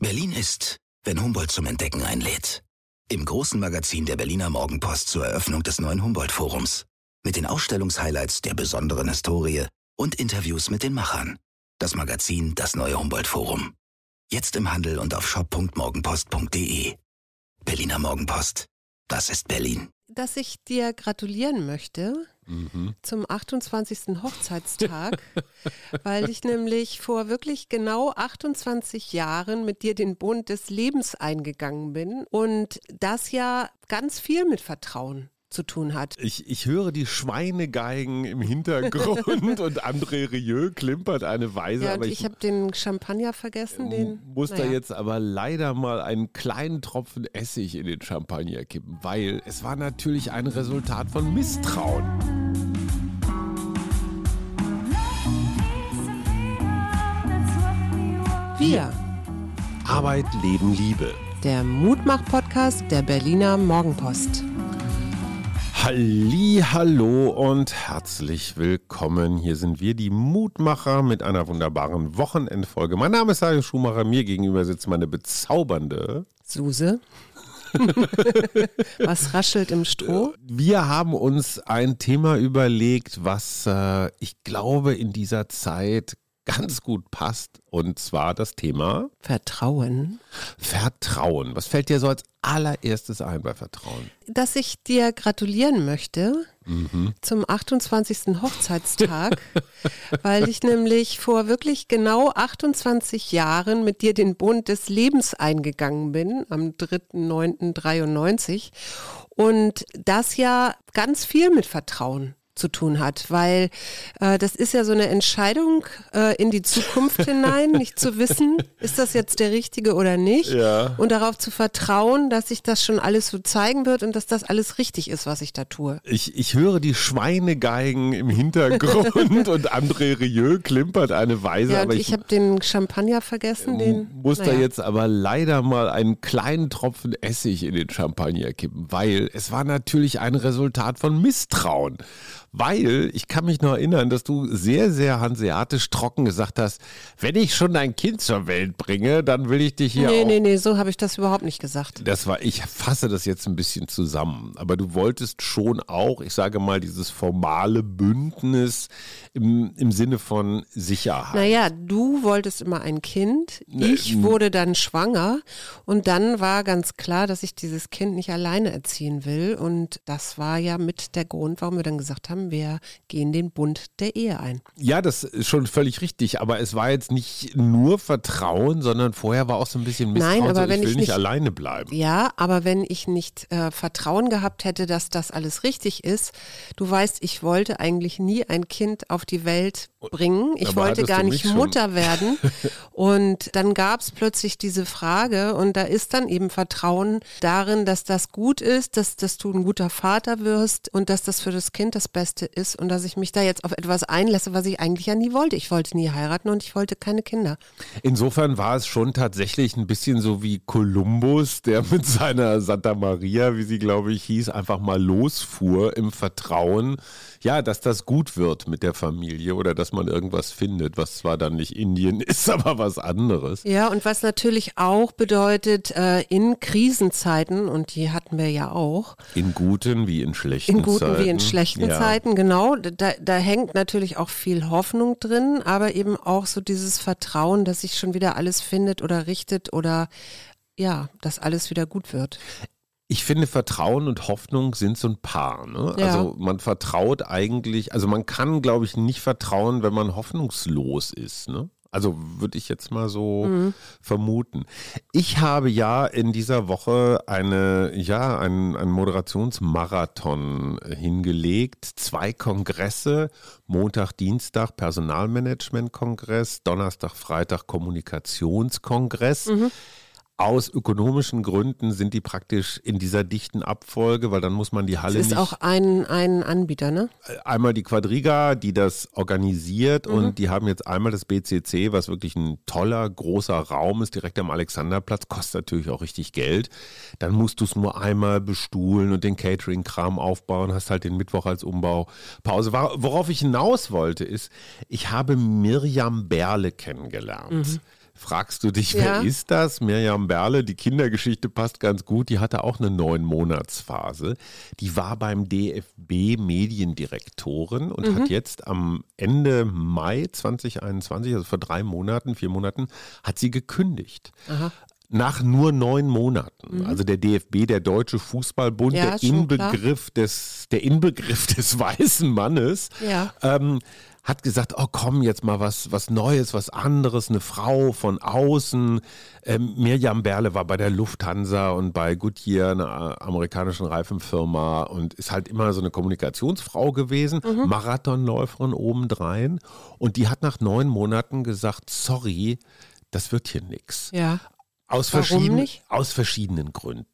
Berlin ist, wenn Humboldt zum Entdecken einlädt. Im großen Magazin der Berliner Morgenpost zur Eröffnung des neuen Humboldt-Forums. Mit den Ausstellungshighlights der besonderen Historie und Interviews mit den Machern. Das Magazin Das neue Humboldt-Forum. Jetzt im Handel und auf shop.morgenpost.de. Berliner Morgenpost. Das ist Berlin. Dass ich dir gratulieren möchte Mhm. zum 28. Hochzeitstag, weil ich nämlich vor wirklich genau 28 Jahren mit dir den Bund des Lebens eingegangen bin und das ja ganz viel mit Vertrauen zu tun hat. Ich, ich höre die Schweinegeigen im Hintergrund und André Rieu klimpert eine Weise, Ja, aber ich ich, habe den Champagner vergessen, den muss da naja. jetzt aber leider mal einen kleinen Tropfen Essig in den Champagner kippen, weil es war natürlich ein Resultat von Misstrauen. Wir, Arbeit, Leben, Liebe. der Mutmach-Podcast der Berliner Morgenpost. Halli, hallo und herzlich willkommen. Hier sind wir, die Mutmacher, mit einer wunderbaren Wochenendfolge. Mein Name ist Hajo Schumacher, mir gegenüber sitzt meine bezaubernde. Suse. Was raschelt im Stroh? Wir haben uns ein Thema überlegt, was äh, ich glaube in dieser Zeit ganz gut passt. Und zwar das Thema Vertrauen. Vertrauen. Was fällt dir so als allererstes ein bei Vertrauen? Dass ich dir gratulieren möchte zum 28. Hochzeitstag, weil ich nämlich vor wirklich genau 28 Jahren mit dir den Bund des Lebens eingegangen bin, am 3.9.93. Und das ja ganz viel mit Vertrauen zu tun hat, weil äh, das ist ja so eine Entscheidung äh, in die Zukunft hinein, nicht zu wissen, ist das jetzt der richtige oder nicht Ja. und darauf zu vertrauen, dass sich das schon alles so zeigen wird und dass das alles richtig ist, was ich da tue. Ich, ich höre die Schweinegeigen im Hintergrund und André Rieu klimpert eine Weise, Ja, aber ich, habe den Champagner vergessen, den muss da naja. jetzt aber leider mal einen kleinen Tropfen Essig in den Champagner kippen, weil es war natürlich ein Resultat von Misstrauen. Weil ich kann mich noch erinnern, dass du sehr, sehr hanseatisch trocken gesagt hast, wenn ich schon ein Kind zur Welt bringe, dann will ich dich hier Nee, auch nee, nee, so habe ich das überhaupt nicht gesagt. das war, ich fasse das jetzt ein bisschen zusammen, aber du wolltest schon auch, ich sage mal, dieses formale Bündnis im, im Sinne von Sicherheit. Naja, du wolltest immer ein Kind, Ne, ich wurde dann schwanger und dann war ganz klar, dass ich dieses Kind nicht alleine erziehen will und das war ja mit der Grund, warum wir dann gesagt haben, wir gehen den Bund der Ehe ein. Ja, das ist schon völlig richtig, aber es war jetzt nicht nur Vertrauen, sondern vorher war auch so ein bisschen Misstrauen, Nein, aber so, wenn ich will ich nicht nicht- alleine bleiben. Ja, aber wenn ich nicht äh, Vertrauen gehabt hätte, dass das alles richtig ist, du weißt, ich wollte eigentlich nie ein Kind auf die Welt bringen. Ich Aber wollte gar nicht? Mutter werden. und dann gab es plötzlich diese Frage und da ist dann eben Vertrauen darin, dass das gut ist, dass, dass du ein guter Vater wirst und dass das für das Kind das Beste ist und dass ich mich da jetzt auf etwas einlasse, was ich eigentlich ja nie wollte. Ich wollte nie heiraten und ich wollte keine Kinder. Insofern war es schon tatsächlich ein bisschen so wie Kolumbus, der mit seiner Santa Maria, wie sie glaube ich hieß, einfach mal losfuhr im Vertrauen, ja, dass das gut wird mit der Familie oder dass man irgendwas findet, was zwar dann nicht Indien ist, aber was anderes. Ja, und was natürlich auch bedeutet, äh, in Krisenzeiten, und die hatten wir ja auch, In guten wie in schlechten in guten Zeiten. wie in schlechten ja. Zeiten, genau, da, da hängt natürlich auch viel Hoffnung drin, aber eben auch so dieses Vertrauen, dass sich schon wieder alles findet oder richtet oder ja, dass alles wieder gut wird. Ich finde, Vertrauen und Hoffnung sind so ein Paar. Ne? Ja. Also man vertraut eigentlich, also man kann, glaube ich, nicht vertrauen, wenn man hoffnungslos ist. Ne? Also würde ich jetzt mal so Mhm. vermuten. Ich habe ja in dieser Woche eine, ja, einen, einen Moderationsmarathon hingelegt. Zwei Kongresse, Montag, Dienstag Personalmanagement-Kongress, Donnerstag, Freitag Kommunikationskongress. Mhm. Aus ökonomischen Gründen sind die praktisch in dieser dichten Abfolge, weil dann muss man die Es Halle ist nicht auch ein, ein Anbieter, ne? einmal die Quadriga, die das organisiert Mhm. und die haben jetzt einmal das BCC, was wirklich ein toller, großer Raum ist, direkt am Alexanderplatz, kostet natürlich auch richtig Geld. Dann musst du es nur einmal bestuhlen und den Catering-Kram aufbauen, hast halt den Mittwoch als Umbaupause. Wor- Worauf ich hinaus wollte, ist, ich habe Mirjam Berle kennengelernt. Fragst du dich, Ja. wer ist das? Mirjam Berle, die Kindergeschichte passt ganz gut. Die hatte auch eine neun Monatsphase. Die war beim DFB Mediendirektorin und Mhm. hat jetzt am Ende Mai 2021, also vor drei Monaten, vier Monaten, hat sie gekündigt. Nach nur neun Monaten. Also der DFB, der Deutsche Fußballbund, Mhm. Ja, der klar. Inbegriff des, der Inbegriff des weißen Mannes, Ja. ähm, hat gesagt, oh komm, jetzt mal was, was Neues, was anderes, eine Frau von außen. Ähm, Mirjam Berle war bei der Lufthansa und bei Goodyear, einer amerikanischen Reifenfirma und ist halt immer so eine Kommunikationsfrau gewesen, Mhm. Marathonläuferin obendrein. Und die hat nach neun Monaten gesagt, sorry, das wird hier nix. Ja. Aus, Warum verschieden, nicht? Mhm. aus verschiedenen Gründen.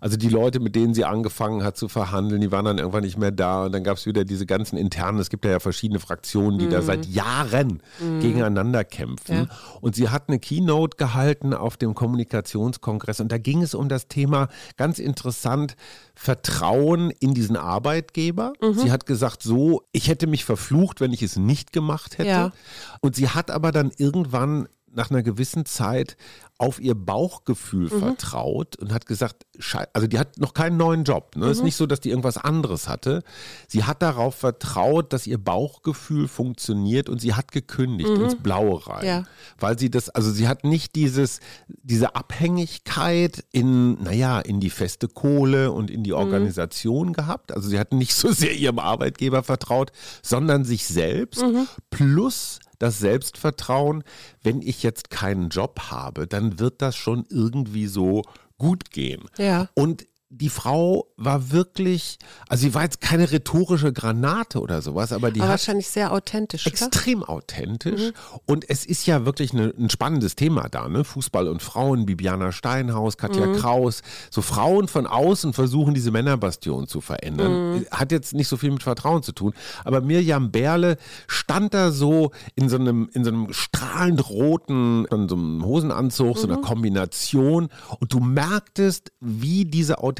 Also die Leute, mit denen sie angefangen hat zu verhandeln, die waren dann irgendwann nicht mehr da und dann gab es wieder diese ganzen internen, es gibt ja, ja verschiedene Fraktionen, die da seit Jahren gegeneinander kämpfen. Mhm. Ja. Und sie hat eine Keynote gehalten auf dem Kommunikationskongress und da ging es um das Thema, ganz interessant, Vertrauen in diesen Arbeitgeber. Mhm. Sie hat gesagt, so, ich hätte mich verflucht, wenn ich es nicht gemacht hätte. Ja. Und sie hat aber dann irgendwann nach einer gewissen Zeit auf ihr Bauchgefühl Mhm. vertraut und hat gesagt, also die hat noch keinen neuen Job. Ne? Mhm. Ist nicht so, dass die irgendwas anderes hatte. Sie hat darauf vertraut, dass ihr Bauchgefühl funktioniert und sie hat gekündigt ins Blaue rein. Mhm. Ja. Weil sie das, also sie hat nicht dieses, diese Abhängigkeit in, naja, in die feste Kohle und in die Organisation gehabt. Also sie hat nicht so sehr ihrem Arbeitgeber vertraut, sondern sich selbst plus das Selbstvertrauen, wenn ich jetzt keinen Job habe, dann wird das schon irgendwie so gut gehen. Ja. Und die Frau war wirklich, also sie war jetzt keine rhetorische Granate oder sowas, aber die Aber hat wahrscheinlich sehr authentisch. oder? extrem authentisch. Und es ist ja wirklich eine, ein spannendes Thema da, ne? Fußball und Frauen, Bibiana Steinhaus, Katja Kraus. So Frauen von außen versuchen, diese Männerbastion zu verändern. Hat jetzt nicht so viel mit Vertrauen zu tun. Aber Mirjam Berle stand da so in so einem, in so einem strahlend roten, in so einem Hosenanzug, so einer Kombination. Und du merktest, wie diese Authentizität,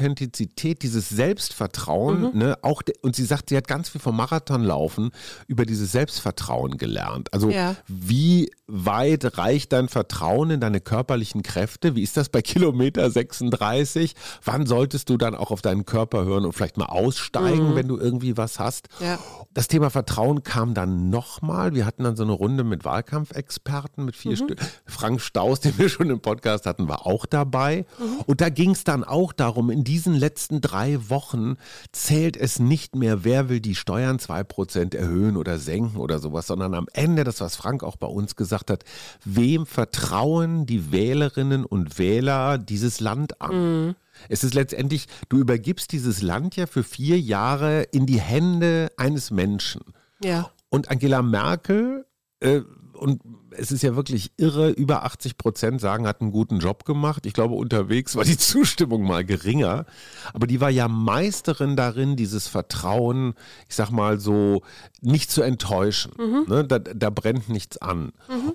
dieses Selbstvertrauen, ne, auch, und sie sagt, sie hat ganz viel vom Marathonlaufen über dieses Selbstvertrauen gelernt. Also Ja. wie weit reicht dein Vertrauen in deine körperlichen Kräfte? Wie ist das bei Kilometer 36? Wann solltest du dann auch auf deinen Körper hören und vielleicht mal aussteigen, wenn du irgendwie was hast? Ja. Das Thema Vertrauen kam dann nochmal. Wir hatten dann so eine Runde mit Wahlkampfexperten, mit vier Stück. Frank Staus, den wir schon im Podcast hatten, war auch dabei. Und da ging es dann auch darum, in diesen letzten drei Wochen zählt es nicht mehr, wer will die Steuern 2% erhöhen oder senken oder sowas, sondern am Ende, das was Frank auch bei uns gesagt hat, wem vertrauen die Wählerinnen und Wähler dieses Land an? Es ist letztendlich, du übergibst dieses Land ja für vier Jahre in die Hände eines Menschen. Ja. Und Angela Merkel, äh, und es ist ja wirklich irre, über 80 Prozent sagen, hat einen guten Job gemacht. Ich glaube, unterwegs war die Zustimmung mal geringer. Aber die war ja Meisterin darin, dieses Vertrauen, ich sag mal so, nicht zu enttäuschen. Ne? Da, da brennt nichts an.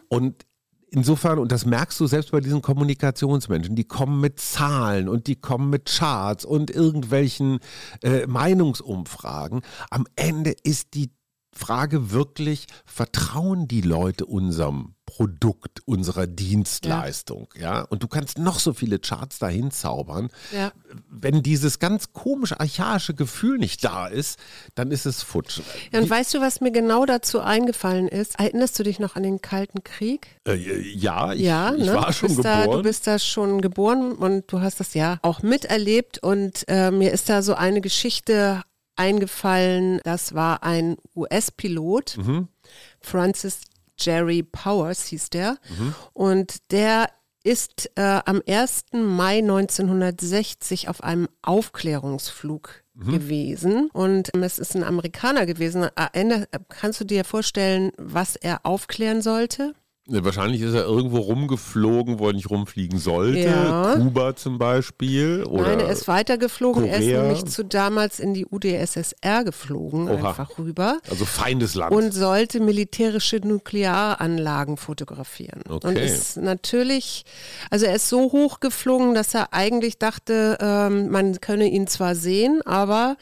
Und Insofern, und das merkst du selbst bei diesen Kommunikationsmenschen, die kommen mit Zahlen und die kommen mit Charts und irgendwelchen äh, Meinungsumfragen. Am Ende ist die Frage wirklich, vertrauen die Leute unserem Produkt, unserer Dienstleistung? Ja. Und du kannst noch so viele Charts dahin zaubern. Ja. Wenn dieses ganz komisch archaische Gefühl nicht da ist, dann ist es futsch. Ja, und weißt du, was mir genau dazu eingefallen ist? Erinnerst du dich noch an den Kalten Krieg? Äh, ja, ich, ja, ich ne? war Du schon bist Da, geboren. du bist da schon geboren und du hast das ja auch miterlebt und äh, mir ist da so eine Geschichte eingefallen. Das war ein US-Pilot, Mhm. Francis Jerry Powers hieß der und der ist äh, am 1. Mai 1960 auf einem Aufklärungsflug Mhm. gewesen und ähm, es ist ein Amerikaner gewesen. Erinner, kannst du dir vorstellen, was er aufklären sollte? Ne, Wahrscheinlich ist er irgendwo rumgeflogen, wo er nicht rumfliegen sollte. Ja. Kuba zum Beispiel. Oder Nein, er ist weitergeflogen. Er ist Korea. nämlich zu damals in die UdSSR geflogen, Oha. einfach rüber. also Feindesland. Und sollte militärische Nuklearanlagen fotografieren. Okay. Und ist natürlich, also er ist so hoch geflogen, dass er eigentlich dachte, ähm, man könne ihn zwar sehen, aber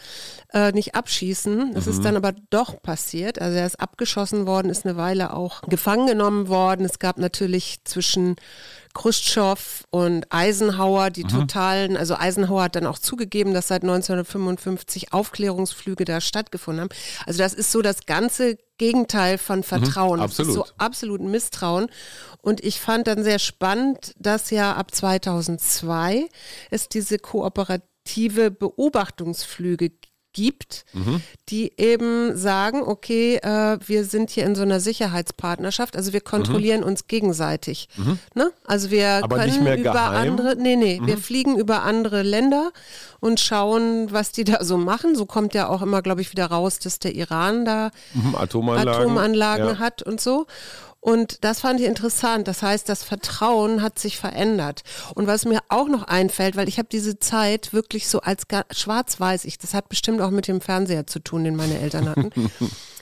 äh, nicht abschießen. Das Mhm. ist dann aber doch passiert. Also er ist abgeschossen worden, ist eine Weile auch gefangen genommen worden geworden. Es gab natürlich zwischen Khrushchev und Eisenhower die totalen, also Eisenhower hat dann auch zugegeben, dass seit 1955 Aufklärungsflüge da stattgefunden haben. Also das ist so das ganze Gegenteil von Vertrauen. Das ist absolut. so absolut Misstrauen. Und ich fand dann sehr spannend, dass ja ab 2002 es diese kooperative Beobachtungsflüge gibt, die eben sagen, okay, äh, wir sind hier in so einer Sicherheitspartnerschaft, also wir kontrollieren uns gegenseitig. Ne? Also wir Aber können über geheim? andere, nee, nee, wir fliegen über andere Länder und schauen, was die da so machen. So kommt ja auch immer, glaube ich, wieder raus, dass der Iran da Mhm, Atomanlagen. Atomanlagen ja. hat und so. Und das fand ich interessant. Das heißt, das Vertrauen hat sich verändert. Und was mir auch noch einfällt, weil ich habe diese Zeit wirklich so als schwarz-weiß, ich, das hat bestimmt auch mit dem Fernseher zu tun, den meine Eltern hatten.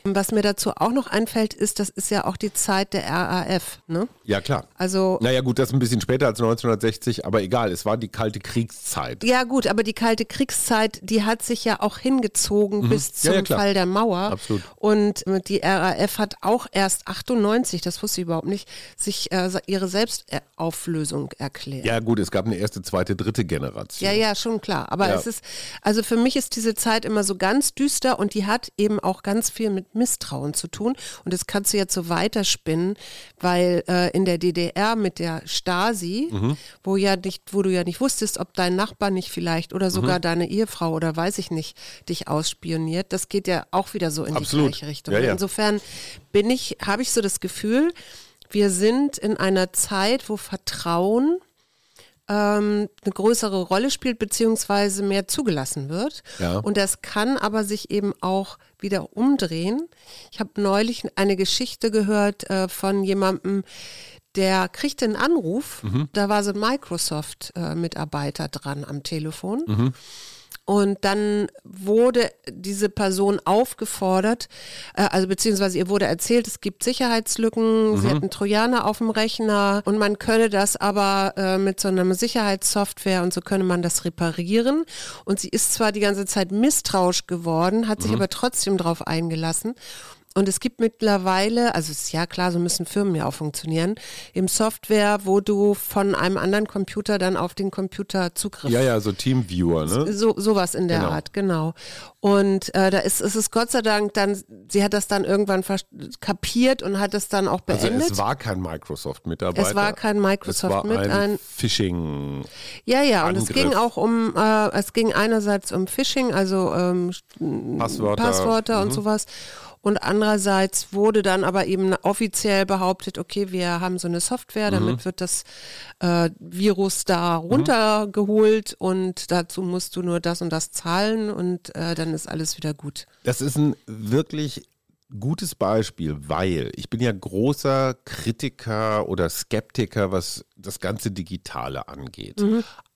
was mir dazu auch noch einfällt, ist, das ist ja auch die Zeit der RAF. Ne? Ja, klar. Also Naja, gut, das ist ein bisschen später als 1960, aber egal, es war die kalte Kriegszeit. Ja gut, aber die kalte Kriegszeit, die hat sich ja auch hingezogen bis Mhm. Ja, zum ja, klar. Fall der Mauer. Absolut. Und äh, die RAF hat auch erst 98, das wusste ich überhaupt nicht, sich äh, ihre Selbstauflösung erklärt. Ja, gut, es gab eine erste, zweite, dritte Generation. Ja, ja, schon klar. Aber Ja. es ist, also für mich ist diese Zeit immer so ganz düster und die hat eben auch ganz viel mit Misstrauen zu tun. Und das kannst du jetzt so weiterspinnen, weil äh, in der DDR mit der Stasi, Mhm. wo ja nicht, wo du ja nicht wusstest, ob dein Nachbar nicht vielleicht oder sogar Mhm. deine Ehefrau oder weiß ich nicht, dich ausspioniert, das geht ja auch wieder so in Absolut. die gleiche Richtung. Ja, ja. Insofern bin ich, habe ich so das Gefühl, wir sind in einer Zeit, wo Vertrauen ähm, eine größere Rolle spielt, beziehungsweise mehr zugelassen wird. Ja. Und das kann aber sich eben auch wieder umdrehen. Ich habe neulich eine Geschichte gehört äh, von jemandem, der kriegte einen Anruf, da war so ein Microsoft-Mitarbeiter dran am Telefon. Und dann wurde diese Person aufgefordert, äh, also beziehungsweise ihr wurde erzählt, es gibt Sicherheitslücken, sie hat einen Trojaner auf dem Rechner und man könne das aber äh, mit so einer Sicherheitssoftware und so könne man das reparieren. Und sie ist zwar die ganze Zeit misstrauisch geworden, hat sich aber trotzdem darauf eingelassen. Und es gibt mittlerweile, also es ist ja klar, so müssen Firmen ja auch funktionieren, im Software, wo du von einem anderen Computer dann auf den Computer Zugriff Ja, ja, so Teamviewer, ne? so, sowas in der Genau. Art, genau. Und äh, da ist, ist es Gott sei Dank dann, sie hat das dann irgendwann kapiert und hat es dann auch Also beendet. es war kein Microsoft-Mitarbeiter. Es war kein Microsoft es war mit, ein, ein- Phishing. ja, ja, und es Angriff. ging auch um, äh, es ging einerseits um Phishing, also ähm, Passwörter. Passwörter Mhm. und sowas. Und andererseits wurde dann aber eben offiziell behauptet, okay, wir haben so eine Software, Mhm. damit wird das äh, Virus da runtergeholt und dazu musst du nur das und das zahlen und äh, dann ist alles wieder gut. Das ist ein wirklich gutes Beispiel, weil ich bin ja großer Kritiker oder Skeptiker, was das ganze Digitale angeht.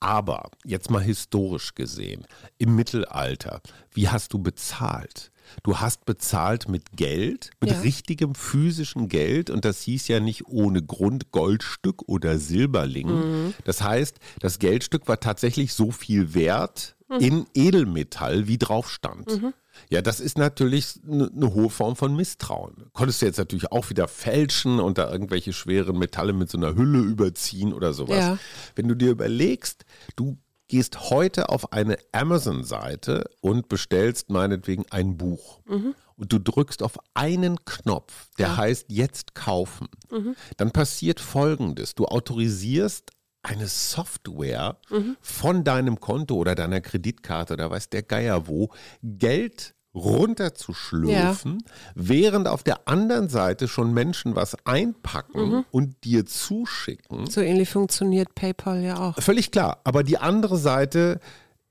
Aber jetzt mal historisch gesehen, im Mittelalter, wie hast du bezahlt? Du hast bezahlt mit Geld, mit Ja. richtigem physischen Geld und das hieß ja nicht ohne Grund Goldstück oder Silberling. Das heißt, das Geldstück war tatsächlich so viel wert in Edelmetall, wie drauf stand. Ja, das ist natürlich eine ne hohe Form von Misstrauen. Konntest du jetzt natürlich auch wieder fälschen und da irgendwelche schweren Metalle mit so einer Hülle überziehen oder sowas. Ja. Wenn du dir überlegst, du gehst heute auf eine Amazon-Seite und bestellst meinetwegen ein Buch. Und du drückst auf einen Knopf, der heißt jetzt kaufen. Dann passiert Folgendes. Du autorisierst eine Software von deinem Konto oder deiner Kreditkarte oder weiß der Geier wo, Geld runterzuschlürfen, während auf der anderen Seite schon Menschen was einpacken und dir zuschicken. So ähnlich funktioniert PayPal ja auch. Völlig klar. Aber die andere Seite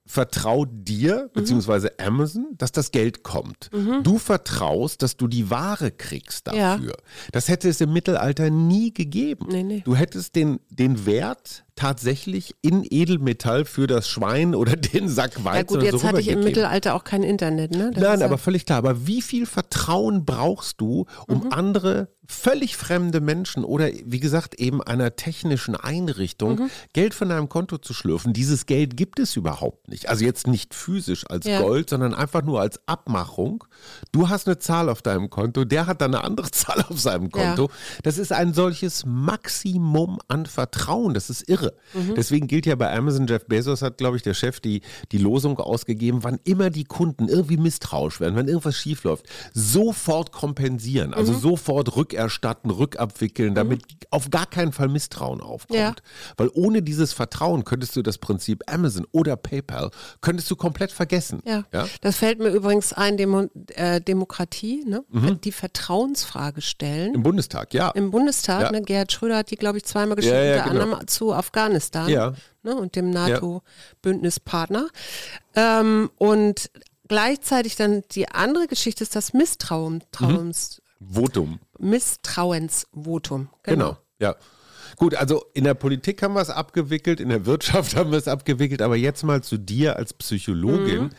vertraut dir, beziehungsweise Amazon, dass das Geld kommt. Du vertraust, dass du die Ware kriegst Ja. dafür. Das hätte es im Mittelalter nie gegeben. Nee, nee. Du hättest den, den Wert tatsächlich in Edelmetall für das Schwein oder den Sack Weizen Ja gut, jetzt so hatte ich im. Mittelalter auch kein Internet, ne? Das Nein, ist ja- aber völlig klar. Aber wie viel Vertrauen brauchst du, um Mhm. andere völlig fremde Menschen oder wie gesagt eben einer technischen Einrichtung Mhm. Geld von deinem Konto zu schlürfen? Dieses Geld gibt es überhaupt nicht. Also jetzt nicht physisch als Ja. Gold, sondern einfach nur als Abmachung. Du hast eine Zahl auf deinem Konto, der hat dann eine andere Zahl auf seinem Konto. Das ist ein solches Maximum an Vertrauen. Das ist irre. Mhm. Deswegen gilt ja bei Amazon, Jeff Bezos hat, glaube ich, der Chef die, die Losung ausgegeben, wann immer die Kunden irgendwie misstrauisch werden, wenn irgendwas schief läuft, sofort kompensieren, also Mhm. sofort rückerstatten, rückabwickeln, damit auf gar keinen Fall Misstrauen aufkommt. Ja. Weil ohne dieses Vertrauen könntest du das Prinzip Amazon oder PayPal, könntest du komplett vergessen. Ja. Ja? das fällt mir übrigens ein, Demo äh, Demokratie, ne? die Vertrauensfrage stellen. Im Bundestag, ja. Im Bundestag, Ja. ne, Gerhard Schröder hat die, glaube ich, zweimal geschickt, Ja, ja, unter genau. anderem zu Afghanistan Ja. ne, und dem NATO-Bündnispartner. Ähm, und gleichzeitig dann die andere Geschichte ist das Misstrauen, Trauens, Votum. Misstrauensvotum. Genau. ja. Gut, also in der Politik haben wir es abgewickelt, in der Wirtschaft haben wir es abgewickelt, aber jetzt mal zu dir als Psychologin.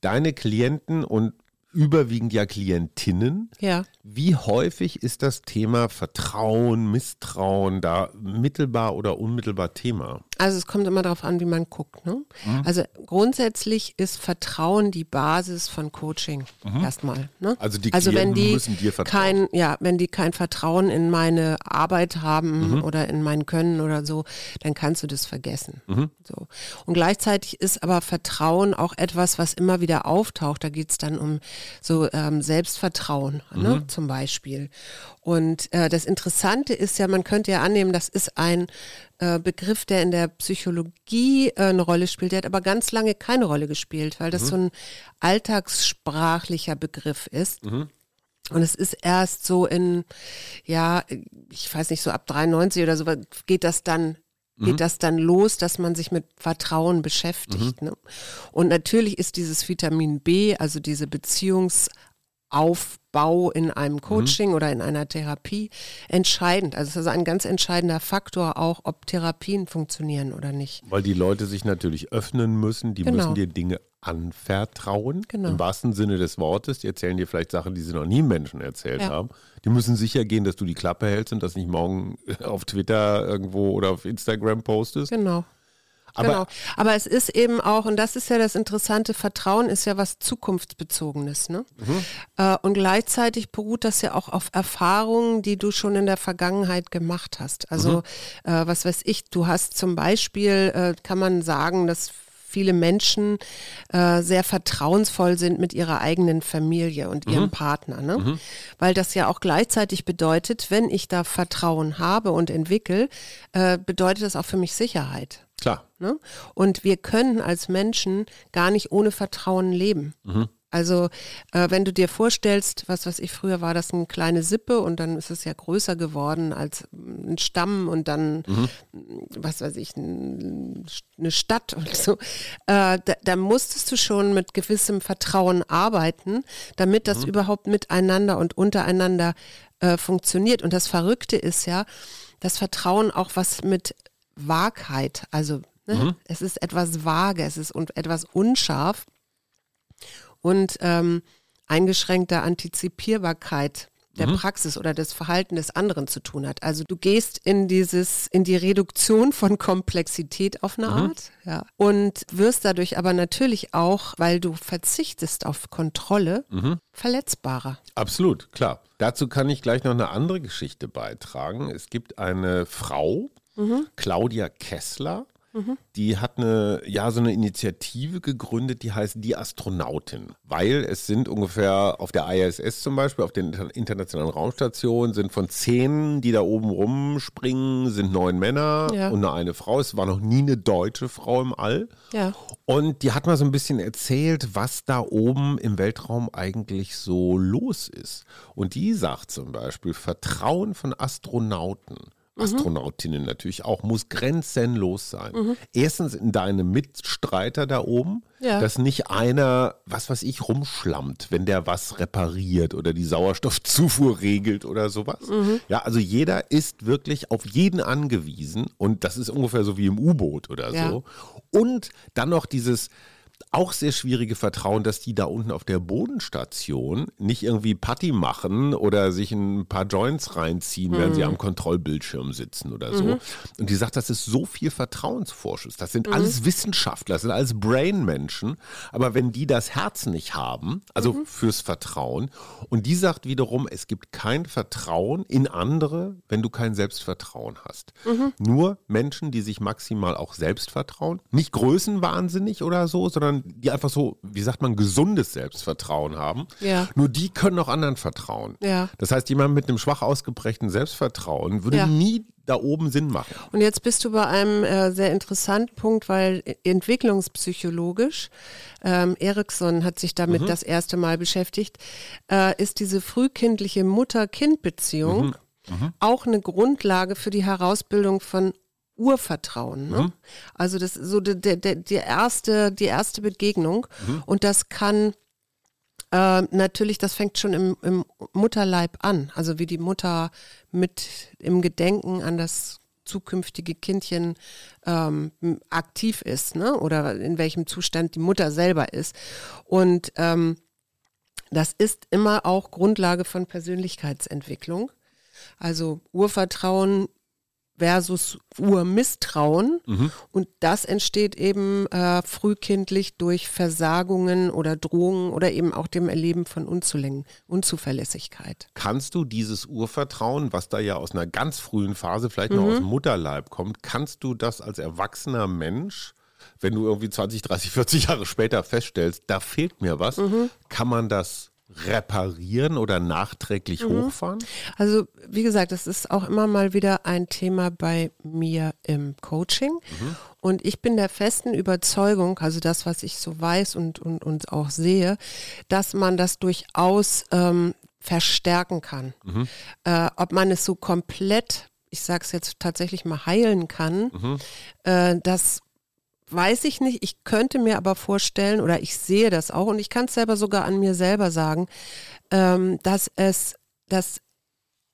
Deine Klienten und überwiegend ja Klientinnen. Ja. Wie häufig ist das Thema Vertrauen, Misstrauen da mittelbar oder unmittelbar Thema? Also es kommt immer darauf an, wie man guckt. Ne? Also grundsätzlich ist Vertrauen die Basis von Coaching erstmal. Ne? Also die also wenn die müssen dir vertrauen. kein, ja, wenn die kein Vertrauen in meine Arbeit haben oder in mein Können oder so, dann kannst du das vergessen. So. Und gleichzeitig ist aber Vertrauen auch etwas, was immer wieder auftaucht. Da geht es dann um so ähm, Selbstvertrauen ne, zum Beispiel. Und äh, das Interessante ist ja, man könnte ja annehmen, das ist ein äh, Begriff, der in der Psychologie äh, eine Rolle spielt. Der hat aber ganz lange keine Rolle gespielt, weil das so ein alltagssprachlicher Begriff ist. Und es ist erst so in, ja, ich weiß nicht, so ab 93 oder so geht das dann geht das dann los, dass man sich mit Vertrauen beschäftigt. Ne? Und natürlich ist dieses Vitamin B, also diese Beziehungsaufbau in einem Coaching oder in einer Therapie entscheidend. Also es ist ein ganz entscheidender Faktor auch, ob Therapien funktionieren oder nicht. Weil die Leute sich natürlich öffnen müssen, die Genau. müssen dir Dinge anvertrauen, Genau. im wahrsten Sinne des Wortes. Die erzählen dir vielleicht Sachen, die sie noch nie Menschen erzählt Ja. haben. Die müssen sicher gehen, dass du die Klappe hältst und das nicht morgen auf Twitter irgendwo oder auf Instagram postest. Genau. Aber genau. Aber es ist eben auch, und das ist ja das Interessante, Vertrauen ist ja was Zukunftsbezogenes. Ne? Mhm. Äh, und gleichzeitig beruht das ja auch auf Erfahrungen, die du schon in der Vergangenheit gemacht hast. Also, Mhm. äh, was weiß ich, du hast zum Beispiel, äh, kann man sagen, dass viele Menschen äh, sehr vertrauensvoll sind mit ihrer eigenen Familie und ihrem Partner. Ne? Weil das ja auch gleichzeitig bedeutet, wenn ich da Vertrauen habe und entwickle, äh, bedeutet das auch für mich Sicherheit. Klar, Ne? Und wir können als Menschen gar nicht ohne Vertrauen leben. Also äh, wenn du dir vorstellst, was weiß ich, früher war das eine kleine Sippe und dann ist es ja größer geworden als ein Stamm und dann, was weiß ich, ein, eine Stadt und so, äh, da, da musstest du schon mit gewissem Vertrauen arbeiten, damit das überhaupt miteinander und untereinander äh, funktioniert. Und das Verrückte ist ja, dass Vertrauen auch was mit Wahrheit, also ne, es ist etwas vage, es ist un etwas unscharf und ähm, eingeschränkter Antizipierbarkeit der Praxis oder des Verhalten des anderen zu tun hat. Also du gehst in dieses, in die Reduktion von Komplexität auf eine Art, ja, und wirst dadurch aber natürlich auch, weil du verzichtest auf Kontrolle, verletzbarer. absolut, klar. Dazu kann ich gleich noch eine andere Geschichte beitragen. Es gibt eine Frau, Claudia Kessler, die hat eine, ja, so eine Initiative gegründet, die heißt Die Astronautin. Weil es sind ungefähr auf der ISS zum Beispiel, auf den Inter- internationalen Raumstationen, sind von zehn, die da oben rumspringen, sind neun Männer Ja. und nur eine Frau. Es war noch nie eine deutsche Frau im All. Ja. Und die hat mal so ein bisschen erzählt, was da oben im Weltraum eigentlich so los ist. Und die sagt zum Beispiel, Vertrauen von Astronauten Astronautinnen natürlich auch, muss grenzenlos sein. Erstens in deine Mitstreiter da oben, Ja. dass nicht einer, was weiß ich, rumschlammt, wenn der was repariert oder die Sauerstoffzufuhr regelt oder sowas. Ja, also jeder ist wirklich auf jeden angewiesen und das ist ungefähr so wie im U-Boot oder Ja. so. Und dann noch dieses auch sehr schwierige Vertrauen, dass die da unten auf der Bodenstation nicht irgendwie Party machen oder sich ein paar Joints reinziehen, während sie am Kontrollbildschirm sitzen oder so. Und die sagt, das ist so viel Vertrauensvorschuss. Das sind alles Wissenschaftler, das sind alles Brain-Menschen. Aber wenn die das Herz nicht haben, also fürs Vertrauen, und die sagt wiederum, es gibt kein Vertrauen in andere, wenn du kein Selbstvertrauen hast. Nur Menschen, die sich maximal auch selbst vertrauen, nicht größenwahnsinnig oder so, sondern die einfach so, wie sagt man, gesundes Selbstvertrauen haben. Ja. Nur die können auch anderen vertrauen. Ja. Das heißt, jemand mit einem schwach ausgeprägten Selbstvertrauen würde Ja. nie da oben Sinn machen. Und jetzt bist du bei einem äh, sehr interessanten Punkt, weil entwicklungspsychologisch, ähm, Erikson hat sich damit das erste Mal beschäftigt, äh, ist diese frühkindliche Mutter-Kind-Beziehung auch eine Grundlage für die Herausbildung von Urvertrauen. Ne? Also das ist so die, die, die, die erste, die erste Begegnung. Und das kann äh, natürlich, das fängt schon im, im Mutterleib an. Also wie die Mutter mit im Gedenken an das zukünftige Kindchen ähm, aktiv ist, ne? Oder in welchem Zustand die Mutter selber ist. Und ähm, das ist immer auch Grundlage von Persönlichkeitsentwicklung. Also Urvertrauen versus Urmisstrauen. Und das entsteht eben äh, frühkindlich durch Versagungen oder Drohungen oder eben auch dem Erleben von Unzulängen, Unzuverlässigkeit. Kannst du dieses Urvertrauen, was da ja aus einer ganz frühen Phase, vielleicht noch aus dem Mutterleib kommt, kannst du das als erwachsener Mensch, wenn du irgendwie 20, 30, 40 Jahre später feststellst, da fehlt mir was, kann man das reparieren oder nachträglich hochfahren? Also wie gesagt, das ist auch immer mal wieder ein Thema bei mir im Coaching. Und ich bin der festen Überzeugung, also das, was ich so weiß und, und, und auch sehe, dass man das durchaus ähm, verstärken kann. Äh, ob man es so komplett, ich sage es jetzt tatsächlich mal heilen kann, äh, das weiß ich nicht. Ich könnte mir aber vorstellen, oder ich sehe das auch, und ich kann es selber sogar an mir selber sagen, ähm, dass es, dass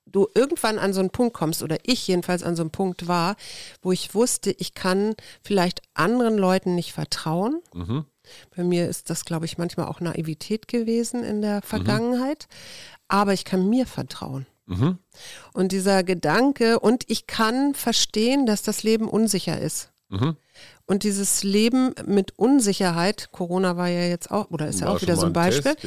du irgendwann an so einen Punkt kommst, oder ich jedenfalls an so einen Punkt war, wo ich wusste, ich kann vielleicht anderen Leuten nicht vertrauen. Bei mir ist das, glaube ich, manchmal auch Naivität gewesen in der Vergangenheit, aber ich kann mir vertrauen. Und dieser Gedanke, und ich kann verstehen, dass das Leben unsicher ist. Und dieses Leben mit Unsicherheit, Corona war ja jetzt auch, oder ist ja War auch wieder so ein Beispiel, Test,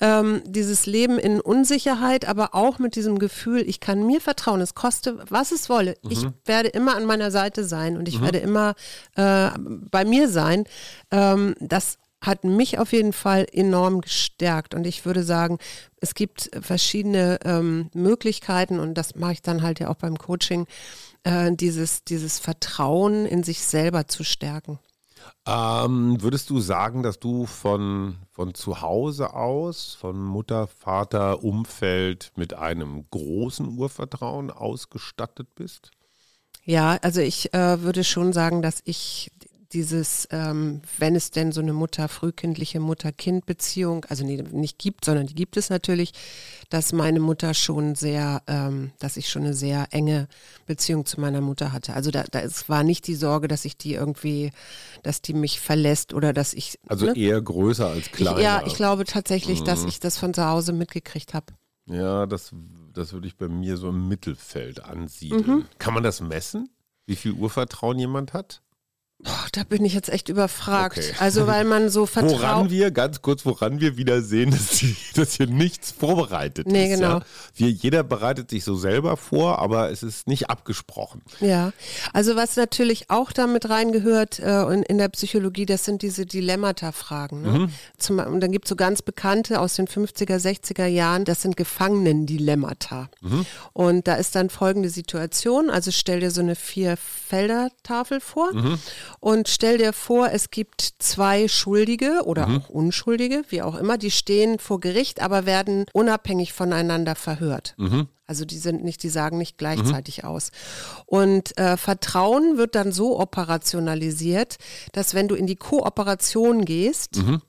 ja. ähm, dieses Leben in Unsicherheit, aber auch mit diesem Gefühl, ich kann mir vertrauen, es koste, was es wolle. Ich werde immer an meiner Seite sein und ich werde immer äh, bei mir sein. Ähm, das hat mich auf jeden Fall enorm gestärkt und ich würde sagen, es gibt verschiedene ähm, Möglichkeiten und das mache ich dann halt ja auch beim Coaching, äh, dieses, dieses Vertrauen in sich selber zu stärken. Ähm, würdest du sagen, dass du von, von zu Hause aus, von Mutter, Vater, Umfeld mit einem großen Urvertrauen ausgestattet bist? Ja, also ich äh, würde schon sagen, dass ich dieses, ähm, wenn es denn so eine Mutter, frühkindliche Mutter-Kind-Beziehung, also nee, nicht gibt, sondern die gibt es natürlich, dass meine Mutter schon sehr, ähm, dass ich schon eine sehr enge Beziehung zu meiner Mutter hatte. Also da, da es war nicht die Sorge, dass ich die irgendwie, dass die mich verlässt oder dass ich. Also ne? eher größer als ich, kleiner. ja, ich glaube tatsächlich, dass ich das von zu Hause mitgekriegt habe. Ja, das, das würde ich bei mir so im Mittelfeld ansiedeln. Mhm. Kann man das messen? Wie viel Urvertrauen jemand hat? Da bin ich jetzt echt überfragt. Okay. Also weil man so Woran vertraut. wir, ganz kurz, woran wir wieder sehen, dass, die, dass hier nichts vorbereitet Nee, ist. genau. Ja? Wir, jeder bereitet sich so selber vor, aber es ist nicht abgesprochen. Ja, also was natürlich auch damit reingehört äh, in, in der Psychologie, das sind diese Dilemmata-Fragen. Ne? Zum, und dann gibt es so ganz bekannte aus den 50er, 60er Jahren, das sind Gefangenen-Dilemmata. Und da ist dann folgende Situation, also stell dir so eine Vier-Felder-Tafel vor und stell dir vor, es gibt zwei Schuldige oder auch Unschuldige, wie auch immer, die stehen vor Gericht, aber werden unabhängig voneinander verhört. Also die sind nicht, die sagen nicht gleichzeitig mhm. aus. Und äh, Vertrauen wird dann so operationalisiert, dass wenn du in die Kooperation gehst, mhm.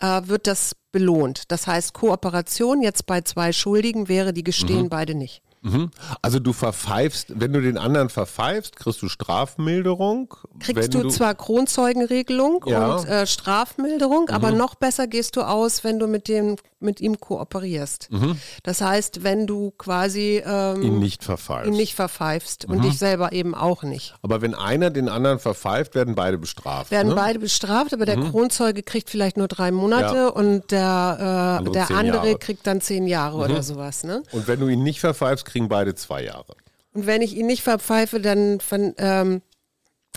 äh, wird das belohnt. Das heißt, Kooperation jetzt bei zwei Schuldigen wäre, die gestehen mhm. beide nicht. Mhm. Also du verpfeifst, wenn du den anderen verpfeifst, kriegst du Strafmilderung. Kriegst du, du, zwar Kronzeugenregelung ja. und äh, Strafmilderung, mhm. aber noch besser gehst du aus, wenn du mit dem mit ihm kooperierst. Mhm. Das heißt, wenn du quasi ähm, ihn nicht verpfeifst, ihn nicht verpfeifst und mhm. dich selber eben auch nicht. Aber wenn einer den anderen verpfeift, werden beide bestraft. Werden ne? beide bestraft, aber der mhm. Kronzeuge kriegt vielleicht nur drei Monate ja. und der, äh, der andere Jahre. kriegt dann zehn Jahre oder mhm. sowas. Ne? Und wenn du ihn nicht verpfeifst, kriegen beide zwei Jahre. Und wenn ich ihn nicht verpfeife, dann von, ähm,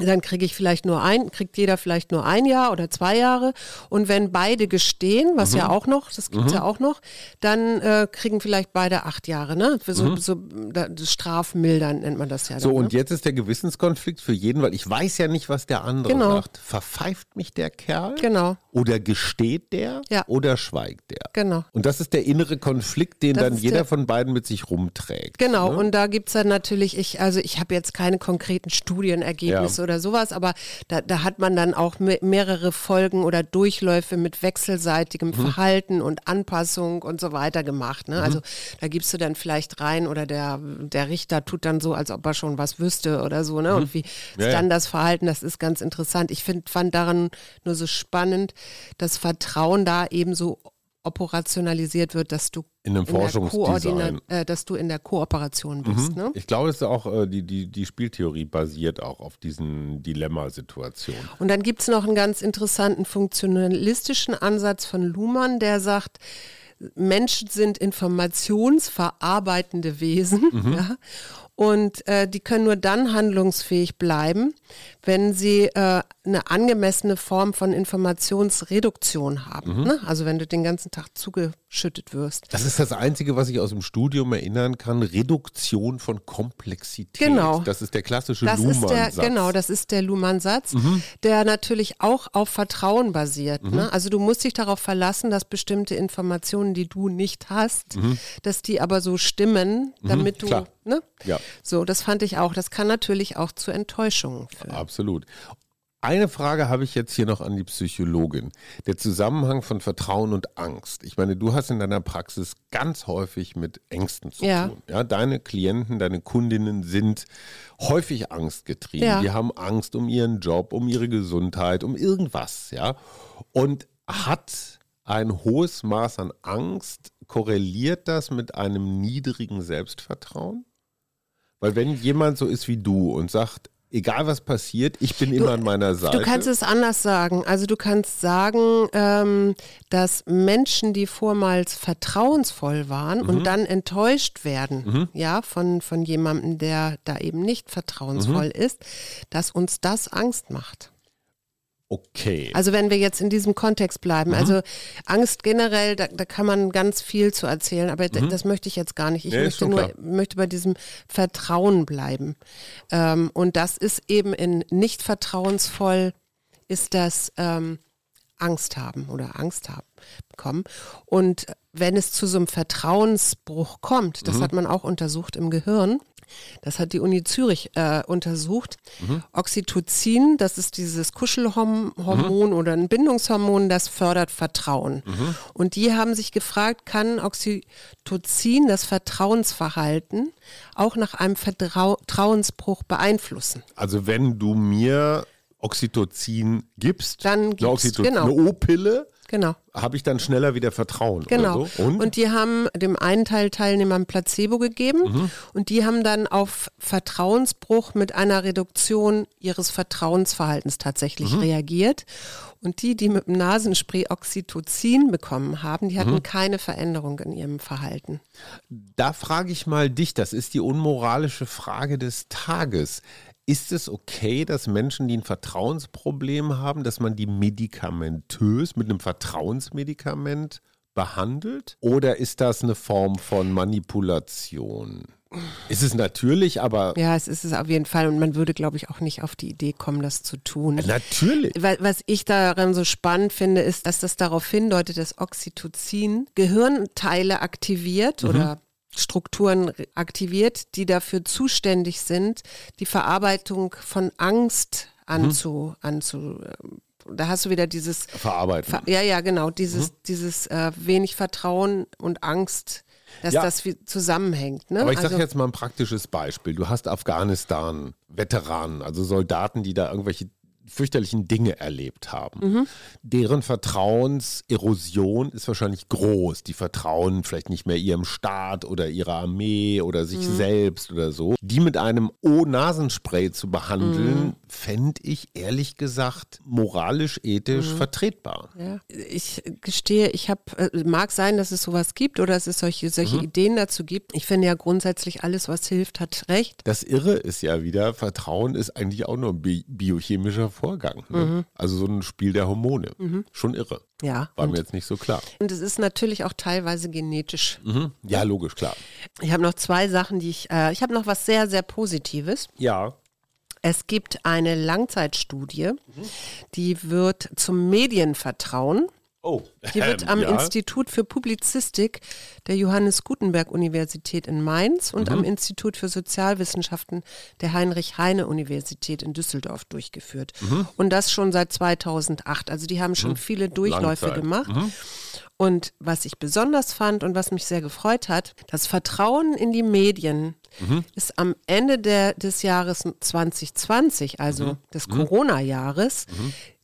dann kriege ich vielleicht nur ein, kriegt jeder vielleicht nur ein Jahr oder zwei Jahre. Und wenn beide gestehen, was mhm. ja auch noch, das gibt es mhm. ja auch noch, dann äh, kriegen vielleicht beide acht Jahre, ne? So, mhm. so das Strafmildern nennt man das ja. Dann, so, und ne? jetzt ist der Gewissenskonflikt für jeden, weil ich weiß ja nicht, was der andere genau. sagt. Verpfeift mich der Kerl? Genau. Oder gesteht der? Ja. Oder schweigt der? Genau. Und das ist der innere Konflikt, den das dann jeder von beiden mit sich rumträgt. Genau, ne? und da gibt es dann natürlich, ich, also ich habe jetzt keine konkreten Studienergebnisse ja. Oder sowas, aber da, da hat man dann auch mehrere Folgen oder Durchläufe mit wechselseitigem mhm. Verhalten und Anpassung und so weiter gemacht. Ne? Mhm. Also da gibst du dann vielleicht rein oder der, der Richter tut dann so, als ob er schon was wüsste oder so. Ne? Mhm. Und wie ja, dann ja. das Verhalten, das ist ganz interessant. Ich find, fand daran nur so spannend, dass Vertrauen da eben so operationalisiert wird, dass du in einem Forschungsdesign, äh, dass du in der Kooperation bist. Mhm. Ne? Ich glaube, es ist auch äh, die, die, die Spieltheorie basiert auch auf diesen Dilemmasituationen. Und dann gibt es noch einen ganz interessanten funktionalistischen Ansatz von Luhmann, der sagt, Menschen sind informationsverarbeitende Wesen. Mhm. Ja? Und äh, die können nur dann handlungsfähig bleiben, wenn sie äh, eine angemessene Form von Informationsreduktion haben. Mhm. Ne? Also wenn du den ganzen Tag zugeschüttet wirst. Das ist das Einzige, was ich aus dem Studium erinnern kann. Reduktion von Komplexität. Genau. Das ist der klassische Luhmann-Satz. Genau, das ist der Luhmann-Satz, mhm. der natürlich auch auf Vertrauen basiert. Mhm. Ne? Also du musst dich darauf verlassen, dass bestimmte Informationen, die du nicht hast, mhm. dass die aber so stimmen, mhm. damit du... Ne? Ja. So, das fand ich auch. Das kann natürlich auch zu Enttäuschungen führen. Absolut. Eine Frage habe ich jetzt hier noch an die Psychologin. Der Zusammenhang von Vertrauen und Angst. Ich meine, du hast in deiner Praxis ganz häufig mit Ängsten zu ja. tun. Ja, deine Klienten, deine Kundinnen sind häufig angstgetrieben. Ja. Die haben Angst um ihren Job, um ihre Gesundheit, um irgendwas. Ja, und hat ein hohes Maß an Angst korreliert das mit einem niedrigen Selbstvertrauen? Weil wenn jemand so ist wie du und sagt, egal was passiert, ich bin du, immer an meiner Seite. Du kannst es anders sagen. Also du kannst sagen, ähm, dass Menschen, die vormals vertrauensvoll waren mhm. und dann enttäuscht werden, mhm. ja, von, von jemandem, der da eben nicht vertrauensvoll mhm. ist, dass uns das Angst macht. Okay. Also wenn wir jetzt in diesem Kontext bleiben, mhm. also Angst generell, da, da, kann man ganz viel zu erzählen, aber mhm. das möchte ich jetzt gar nicht. Ich nee, möchte nur möchte bei diesem Vertrauen bleiben. Ähm, und das ist eben in nicht vertrauensvoll, ist das ähm, Angst haben oder Angst haben bekommen. Und wenn es zu so einem Vertrauensbruch kommt, das mhm. hat man auch untersucht im Gehirn, das hat die Uni Zürich äh, untersucht. Mhm. Oxytocin, das ist dieses Kuschelhormon mhm. oder ein Bindungshormon, das fördert Vertrauen. Mhm. Und die haben sich gefragt, kann Oxytocin das Vertrauensverhalten auch nach einem Vertrauensbruch beeinflussen? Also wenn du mir Oxytocin gibst, dann gibt's, Oxytocin, genau. eine O-Pille, Genau. Habe ich dann schneller wieder Vertrauen. Genau. So? Und? und? die haben dem einen Teil Teilnehmern Placebo gegeben mhm. und die haben dann auf Vertrauensbruch mit einer Reduktion ihres Vertrauensverhaltens tatsächlich mhm. reagiert. Und die, die mit dem Nasenspray Oxytocin bekommen haben, die hatten mhm. keine Veränderung in ihrem Verhalten. Da frage ich mal dich, das ist die unmoralische Frage des Tages. Ist es okay, dass Menschen, die ein Vertrauensproblem haben, dass man die medikamentös mit einem Vertrauensmedikament behandelt? Oder ist das eine Form von Manipulation? Ist es natürlich, aber. Ja, es ist es auf jeden Fall. Und man würde, glaube ich, auch nicht auf die Idee kommen, das zu tun. Natürlich. Was ich daran so spannend finde, ist, dass das darauf hindeutet, dass Oxytocin Gehirnteile aktiviert mhm. oder Strukturen aktiviert, die dafür zuständig sind, die Verarbeitung von Angst anzu, mhm. anzu da hast du wieder dieses Verarbeiten. Ver, ja, ja, genau, dieses, mhm. dieses äh, wenig Vertrauen und Angst, dass ja. das zusammenhängt. Ne? Aber ich sage also, jetzt mal ein praktisches Beispiel. Du hast Afghanistan-Veteranen, also Soldaten, die da irgendwelche fürchterlichen Dinge erlebt haben. Mhm. Deren Vertrauenserosion ist wahrscheinlich groß. Die vertrauen vielleicht nicht mehr ihrem Staat oder ihrer Armee oder sich mhm. selbst oder so. Die mit einem O-Nasenspray zu behandeln, mhm. fände ich ehrlich gesagt moralisch, ethisch mhm. vertretbar. Ja. Ich gestehe, ich habe, äh, mag sein, dass es sowas gibt oder dass es solche, solche mhm. Ideen dazu gibt. Ich finde ja grundsätzlich alles, was hilft, hat recht. Das Irre ist ja wieder, Vertrauen ist eigentlich auch nur ein bi biochemischer Vorgang. Ne? Mhm. Also so ein Spiel der Hormone. Mhm. Schon irre. Ja. War mir jetzt nicht so klar. Und es ist natürlich auch teilweise genetisch. Mhm. Ja, logisch, klar. Ich habe noch zwei Sachen, die ich, äh, ich habe noch was sehr, sehr Positives. Ja. Es gibt eine Langzeitstudie, die wird zum Medienvertrauen Oh. Die wird am ja. Institut für Publizistik der Johannes Gutenberg Universität in Mainz und mhm. am Institut für Sozialwissenschaften der Heinrich Heine Universität in Düsseldorf durchgeführt. Mhm. Und das schon seit 2008. Also die haben schon mhm. viele Durchläufe Langzeit. gemacht. Mhm. Und was ich besonders fand und was mich sehr gefreut hat, das Vertrauen in die Medien mhm. ist am Ende der, des Jahres 2020, also mhm. des Corona-Jahres,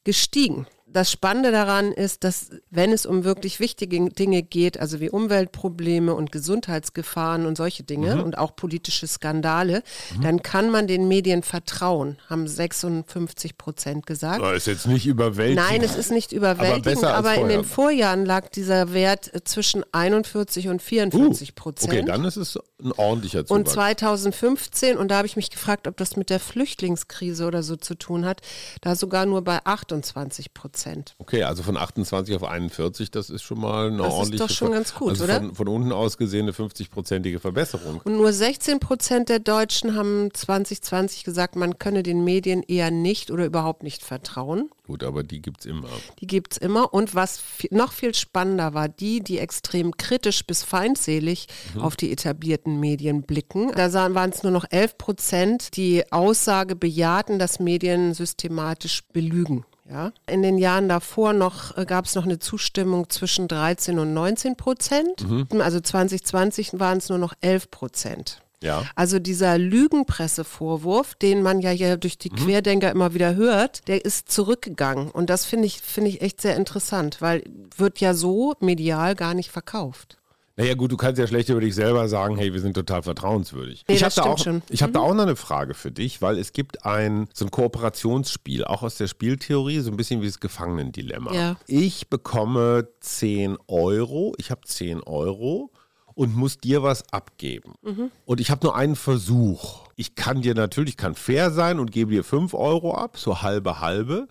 gestiegen das Spannende daran ist, dass wenn es um wirklich wichtige Dinge geht, also wie Umweltprobleme und Gesundheitsgefahren und solche Dinge mhm. und auch politische Skandale, mhm. dann kann man den Medien vertrauen, haben 56 Prozent gesagt. Das ist jetzt nicht überwältigend. Nein, es ist nicht überwältigend, aber, aber in den Vorjahren lag dieser Wert äh, zwischen 41 und 44 Prozent. Uh, okay, dann ist es ein ordentlicher Zuwachs. Und 2015, und da habe ich mich gefragt, ob das mit der Flüchtlingskrise oder so zu tun hat, da sogar nur bei 28 Prozent. Prozent. Okay, also von 28 auf 41, das ist schon mal eine das ordentliche. Das ist doch schon ganz gut, also oder? Von, von unten aus gesehen eine 50-prozentige Verbesserung. Und nur 16 Prozent der Deutschen haben 2020 gesagt, man könne den Medien eher nicht oder überhaupt nicht vertrauen. Gut, aber die gibt es immer. Die gibt es immer. Und was noch viel spannender war, die, die extrem kritisch bis feindselig mhm. auf die etablierten Medien blicken. Da waren es nur noch 11 Prozent, die Aussage bejahten, dass Medien systematisch belügen. Ja. In den Jahren davor noch äh, gab es noch eine Zustimmung zwischen 13 und 19 Prozent. Mhm. Also 2020 waren es nur noch 11 Prozent. Ja. Also dieser Lügenpressevorwurf, den man ja hier durch die mhm. Querdenker immer wieder hört, der ist zurückgegangen. Und das finde ich, finde ich echt sehr interessant, weil wird ja so medial gar nicht verkauft. Naja gut, du kannst ja schlecht über dich selber sagen, hey, wir sind total vertrauenswürdig. Nee, ich habe da, auch. Ich hab mhm. da auch noch eine Frage für dich, weil es gibt ein so ein Kooperationsspiel, auch aus der Spieltheorie, so ein bisschen wie das Gefangenendilemma. Ja. Ich bekomme 10 Euro, ich habe 10 Euro und muss dir was abgeben. Mhm. Und ich habe nur einen Versuch. Ich kann dir natürlich, kann fair sein und gebe dir 5 Euro ab, so halbe halbe.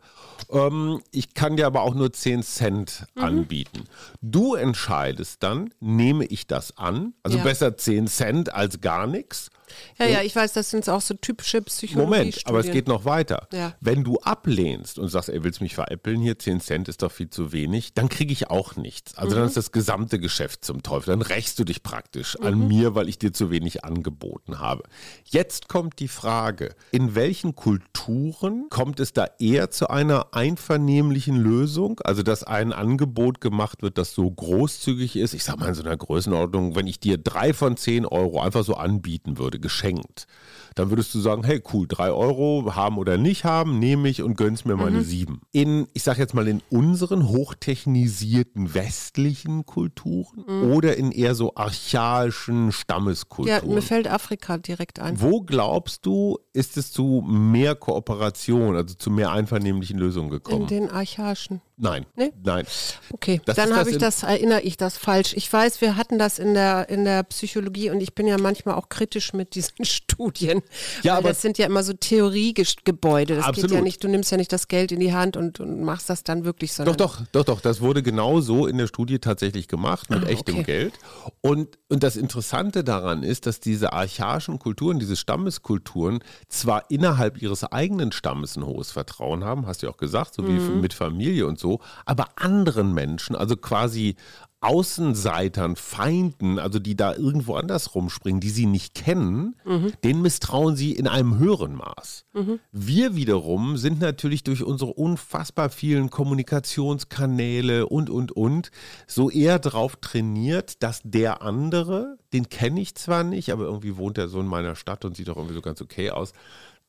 Ähm, ich kann dir aber auch nur 10 Cent mhm. anbieten. Du entscheidest dann, nehme ich das an? Also ja. besser 10 Cent als gar nichts. Ja, ja, ich weiß, das sind auch so typische Psychologie. Moment, aber es geht noch weiter. Ja. Wenn du ablehnst und sagst, ey, willst mich veräppeln hier, 10 Cent ist doch viel zu wenig, dann kriege ich auch nichts. Also mhm. dann ist das gesamte Geschäft zum Teufel. Dann rächst du dich praktisch mhm. an mir, weil ich dir zu wenig angeboten habe. Jetzt kommt die Frage, in welchen Kulturen kommt es da eher zu einer einvernehmlichen Lösung? Also, dass ein Angebot gemacht wird, das so großzügig ist. Ich sage mal in so einer Größenordnung, wenn ich dir drei von zehn Euro einfach so anbieten würde, geschenkt dann würdest du sagen, hey cool, drei Euro haben oder nicht haben, nehme ich und gönn's mir meine mhm. sieben. In, ich sag jetzt mal, in unseren hochtechnisierten westlichen Kulturen mhm. oder in eher so archaischen Stammeskulturen? Ja, mir fällt Afrika direkt ein. Wo glaubst du, ist es zu mehr Kooperation, also zu mehr einvernehmlichen Lösungen gekommen? In den archaischen. Nein, nee? nein. Okay, das dann habe ich das, erinnere ich das falsch. Ich weiß, wir hatten das in der, in der Psychologie und ich bin ja manchmal auch kritisch mit diesen Studien. Ja, aber das sind ja immer so Theoriegebäude. Das absolut. geht ja nicht, du nimmst ja nicht das Geld in die Hand und, und machst das dann wirklich, sondern. Doch, doch, doch, doch. Das wurde genau so in der Studie tatsächlich gemacht, mit ah, echtem okay. Geld. Und, und das Interessante daran ist, dass diese archaischen Kulturen, diese Stammeskulturen, zwar innerhalb ihres eigenen Stammes ein hohes Vertrauen haben, hast du ja auch gesagt, so wie mhm. mit Familie und so, aber anderen Menschen, also quasi Außenseitern, Feinden, also die da irgendwo anders rumspringen, die sie nicht kennen, mhm. denen misstrauen sie in einem höheren Maß. Mhm. Wir wiederum sind natürlich durch unsere unfassbar vielen Kommunikationskanäle und, und, und so eher drauf trainiert, dass der andere, den kenne ich zwar nicht, aber irgendwie wohnt er so in meiner Stadt und sieht doch irgendwie so ganz okay aus,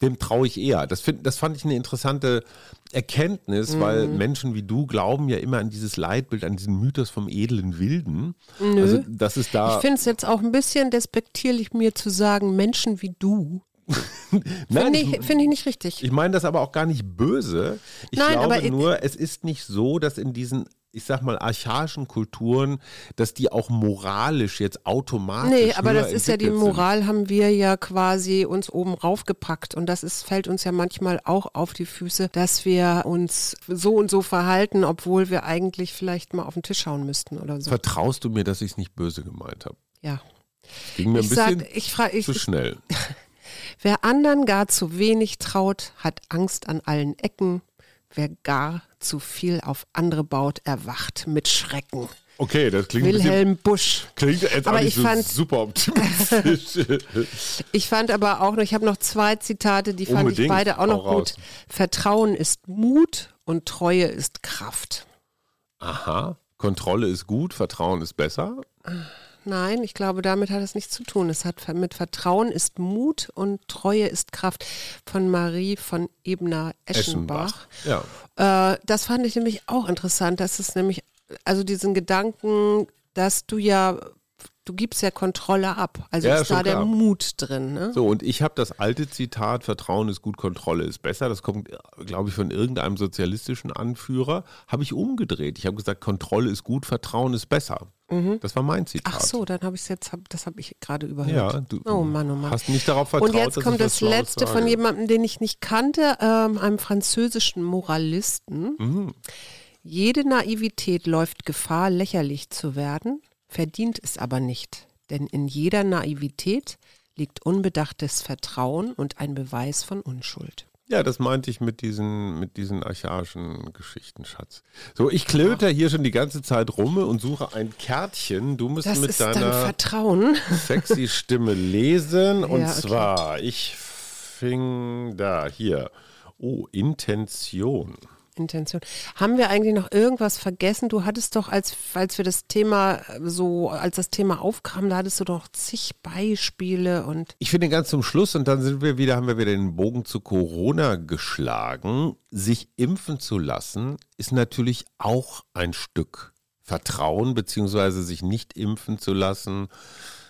dem traue ich eher. Das, find, das fand ich eine interessante Erkenntnis, mhm. weil Menschen wie du glauben ja immer an dieses Leitbild, an diesen Mythos vom edlen Wilden. Nö. Also das ist da. Ich finde es jetzt auch ein bisschen despektierlich, mir zu sagen, Menschen wie du. Finde ich, find ich, nicht richtig. Ich meine das aber auch gar nicht böse. Ich Nein, glaube nur, es ist nicht so, dass in diesen ich sag mal, archaischen Kulturen, dass die auch moralisch jetzt automatisch. Nee, aber das ist ja die Moral, sind. haben wir ja quasi uns oben raufgepackt. Und das ist, fällt uns ja manchmal auch auf die Füße, dass wir uns so und so verhalten, obwohl wir eigentlich vielleicht mal auf den Tisch schauen müssten oder so. Vertraust du mir, dass ich es nicht böse gemeint habe? Ja. Ging mir ein bisschen sag, ich frag, ich, zu schnell. Wer anderen gar zu wenig traut, hat Angst an allen Ecken. Wer gar zu viel auf andere baut, erwacht mit Schrecken. Okay, das klingt Wilhelm Busch. Klingt jetzt aber ich so fand, super optimistisch. ich fand aber auch noch, ich habe noch zwei Zitate, die fand ich beide auch noch gut. Vertrauen ist Mut und Treue ist Kraft. Aha. Kontrolle ist gut, Vertrauen ist besser. Nein, ich glaube, damit hat es nichts zu tun. Es hat mit Vertrauen ist Mut und Treue ist Kraft von Marie von Ebner-Eschenbach. Ja. Äh, das fand ich nämlich auch interessant. Das ist nämlich, also diesen Gedanken, dass du ja du gibst ja Kontrolle ab. Also ja, ist da der Mut drin. Ne? So, und ich habe das alte Zitat, Vertrauen ist gut, Kontrolle ist besser. Das kommt, glaube ich, von irgendeinem sozialistischen Anführer. Habe ich umgedreht. Ich habe gesagt, Kontrolle ist gut, Vertrauen ist besser. Mhm. Das war mein Zitat. Ach so, dann habe ich es jetzt, das habe ich gerade überhört. Ja, du oh Mann, oh Mann. hast nicht darauf vertraut. Und jetzt kommt das, das letzte von jemandem, den ich nicht kannte, ähm, einem französischen Moralisten. Mhm. Jede Naivität läuft Gefahr, lächerlich zu werden verdient es aber nicht, denn in jeder Naivität liegt unbedachtes Vertrauen und ein Beweis von Unschuld. Ja, das meinte ich mit diesen, mit diesen archaischen Geschichten, Schatz. So, ich klöter hier schon die ganze Zeit rum und suche ein Kärtchen. Du musst das mit deiner sexy Stimme lesen. Und ja, okay. zwar, ich fing da hier. Oh, Intention. Intention. Haben wir eigentlich noch irgendwas vergessen? Du hattest doch, als, als wir das Thema so, als das Thema aufkam, da hattest du doch zig Beispiele und. Ich finde ganz zum Schluss, und dann sind wir wieder, haben wir wieder den Bogen zu Corona geschlagen. Sich impfen zu lassen, ist natürlich auch ein Stück Vertrauen, beziehungsweise sich nicht impfen zu lassen.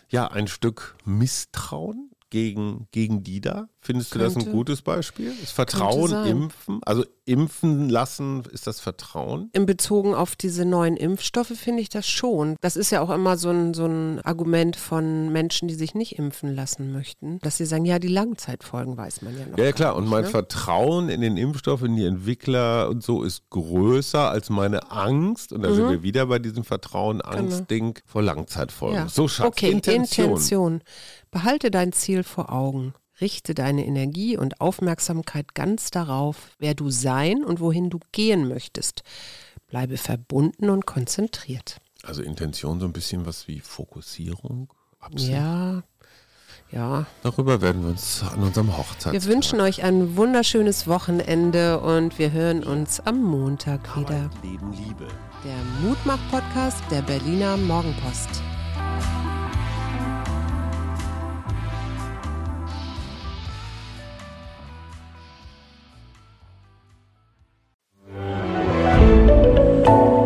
Ja, ein Stück Misstrauen gegen, gegen die da? Findest Könnte. du das ein gutes Beispiel? Ist Vertrauen impfen? Also impfen lassen, ist das Vertrauen? In Bezogen auf diese neuen Impfstoffe finde ich das schon. Das ist ja auch immer so ein, so ein Argument von Menschen, die sich nicht impfen lassen möchten, dass sie sagen, ja, die Langzeitfolgen weiß man ja noch. Ja, ja klar. Nicht, und mein ne? Vertrauen in den Impfstoff, in die Entwickler und so ist größer als meine Angst. Und da mhm. sind wir wieder bei diesem Vertrauen-Angst-Ding genau. vor Langzeitfolgen. Ja. So, Schatz, okay, Intention. Intention. Behalte dein Ziel vor Augen. Richte deine Energie und Aufmerksamkeit ganz darauf, wer du sein und wohin du gehen möchtest. Bleibe verbunden und konzentriert. Also Intention so ein bisschen was wie Fokussierung? Absicht. Ja, ja. Darüber werden wir uns an unserem Hochzeitstag. Wir wünschen euch ein wunderschönes Wochenende und wir hören uns am Montag Arbeit, wieder. Leben, Liebe. Der Mutmach-Podcast der Berliner Morgenpost.